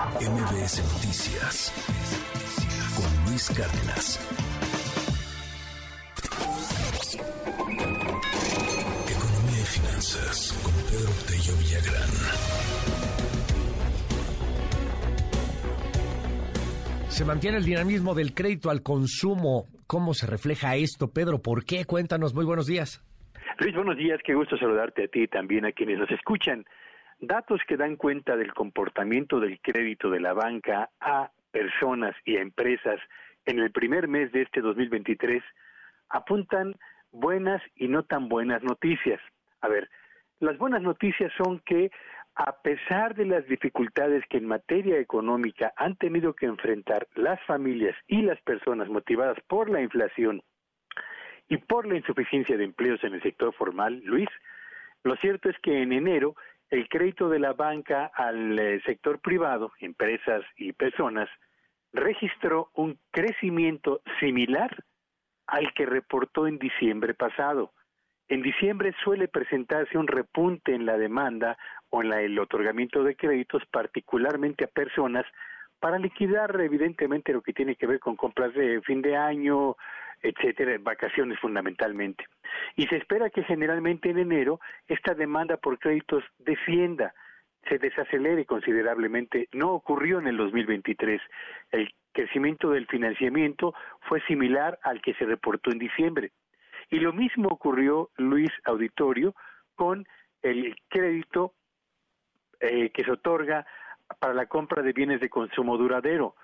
MBS Noticias con Luis Cárdenas. Economía y finanzas con Pedro Tello Villagrán. Se mantiene el dinamismo del crédito al consumo. ¿Cómo se refleja esto, Pedro? ¿Por qué? Cuéntanos. Muy buenos días. Luis, buenos días. Qué gusto saludarte a ti y también a quienes nos escuchan. Datos que dan cuenta del comportamiento del crédito de la banca a personas y a empresas en el primer mes de este 2023 apuntan buenas y no tan buenas noticias. A ver, las buenas noticias son que a pesar de las dificultades que en materia económica han tenido que enfrentar las familias y las personas motivadas por la inflación y por la insuficiencia de empleos en el sector formal, Luis, lo cierto es que en enero el crédito de la banca al eh, sector privado, empresas y personas, registró un crecimiento similar al que reportó en diciembre pasado. En diciembre suele presentarse un repunte en la demanda o en el otorgamiento de créditos, particularmente a personas, para liquidar evidentemente lo que tiene que ver con compras de fin de año, etcétera, vacaciones fundamentalmente. Y se espera que generalmente en enero esta demanda por créditos descienda, se desacelere considerablemente. No ocurrió en el 2023. El crecimiento del financiamiento fue similar al que se reportó en diciembre. Y lo mismo ocurrió, Luis Auditorio, con el crédito eh, que se otorga para la compra de bienes de consumo duradero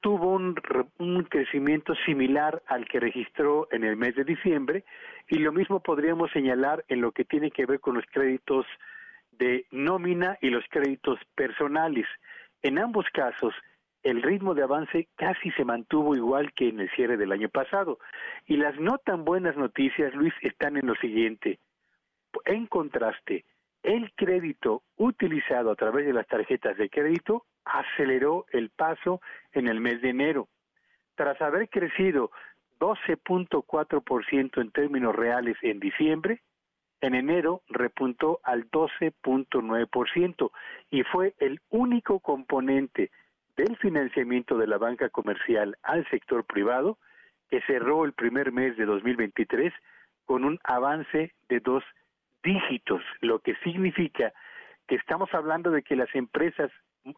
tuvo un, un, crecimiento similar al que registró en el mes de diciembre y lo mismo podríamos señalar en lo que tiene que ver con los créditos de nómina y los créditos personales. En ambos casos, el ritmo de avance casi se mantuvo igual que en el cierre del año pasado. Y las no tan buenas noticias, Luis, están en lo siguiente. En contraste, el crédito utilizado a través de las tarjetas de crédito aceleró el paso en el mes de enero. Tras haber crecido 12.4% en términos reales en diciembre, en enero repuntó al 12.9% y fue el único componente del financiamiento de la banca comercial al sector privado que cerró el primer mes de 2023 con un avance de dos dígitos, lo que significa que estamos hablando de que las empresas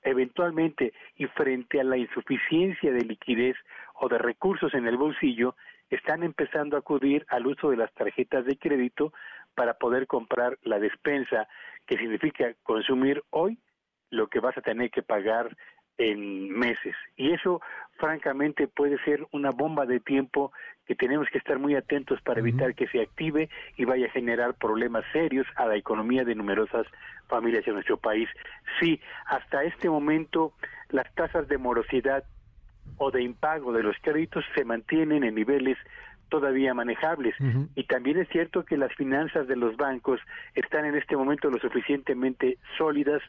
eventualmente y frente a la insuficiencia de liquidez o de recursos en el bolsillo, están empezando a acudir al uso de las tarjetas de crédito para poder comprar la despensa, que significa consumir hoy lo que vas a tener que pagar en meses. Y eso, francamente, puede ser una bomba de tiempo que tenemos que estar muy atentos para evitar que se active y vaya a generar problemas serios a la economía de numerosas familias en nuestro país. Sí, hasta este momento las tasas de morosidad o de impago de los créditos se mantienen en niveles todavía manejables. Y también es cierto que las finanzas de los bancos están en este momento lo suficientemente sólidas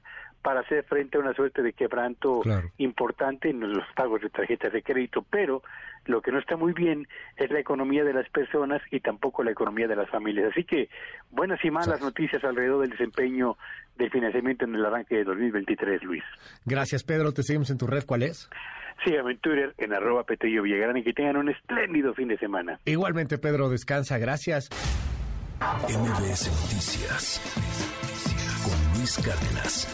para hacer frente a una suerte de quebranto importante en los pagos de tarjetas de crédito, pero lo que no está muy bien es la economía de las personas y tampoco la economía de las familias. Así que buenas y malas noticias alrededor del desempeño del financiamiento en el arranque de 2023, Luis. Gracias, Pedro. Te seguimos en tu red. ¿Cuál es? Síganme en Twitter en arroba Petello Villagrán y que tengan un espléndido fin de semana. Igualmente, Pedro, descansa. Gracias. MBS Noticias Luis Cárdenas.